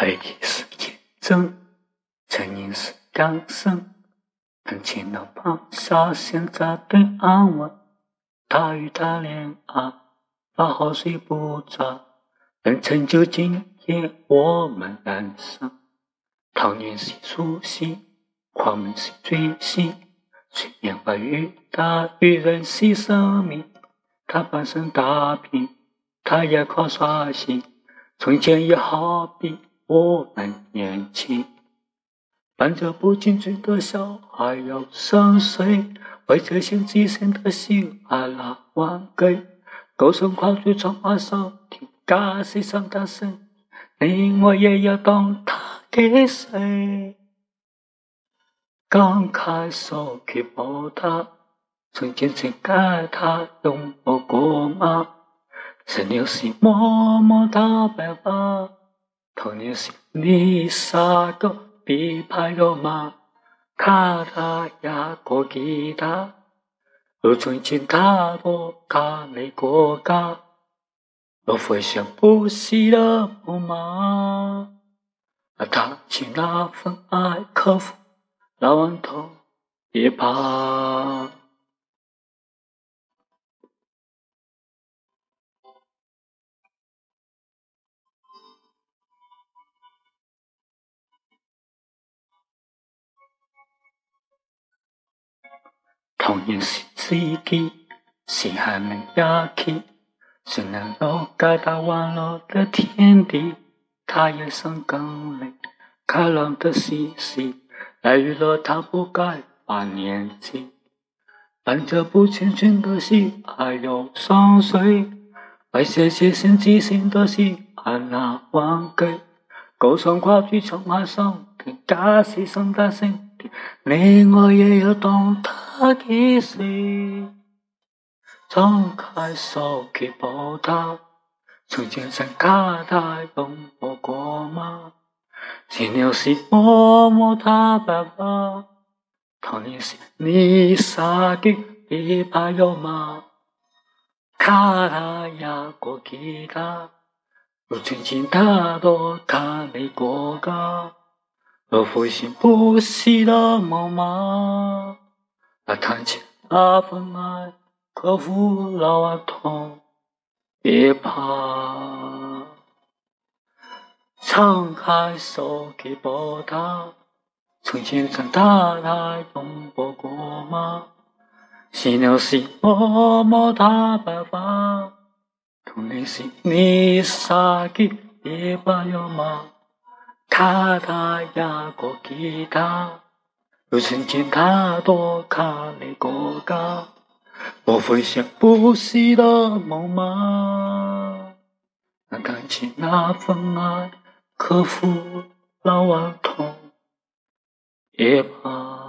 爱情是天真，曾经是养生。感情能放下，现在对安稳。他与她恋爱，把好睡不着，能成就今夜我们人生。童年是初心，狂梦是追星，随年华雨大，与人是生命。他半生打拼，他也靠耍心。从前也好比我们年轻。伴着不青春的小孩要三岁，为这些自身的心爱来还给。高声夸嘴唱花上听，感谢上大声，你我也要懂他给谁。刚开手去抱他，曾经曾给他拥抱过吗？十年是默默的白发，童年是你傻个。琵琶有马，卡达呀过吉他，我曾经踏过卡内国家，我回想不息的梦马，他起那份爱克服那顽痛，别怕。童年是自己，心还没压起，谁能够改大玩乐的天地？他也想更累，开朗的嬉戏，来娱乐他不该把年纪。伴着不青春的心，还有双水，为这些心即兴的心，安那忘给？高唱跨句唱海上，假戏声大声。你我也要懂他几岁，张开手去抱他，从前曾看他拥抱过吗？青鸟是摸摸他白发，童年是你傻的琵琶有吗？卡他呀过吉他，我曾经他多看你过噶。我复兴不息的梦吗？那谈起那份爱，克服老顽痛，别怕。敞开手给抱他，从前曾大大拥抱过吗？细柳是默默的白发，童年是你傻的琵琶有吗？卡他呀个吉他，有曾经卡多卡你国家，莫非想不死的梦吗？那感情那份爱，克服了万痛，也罢。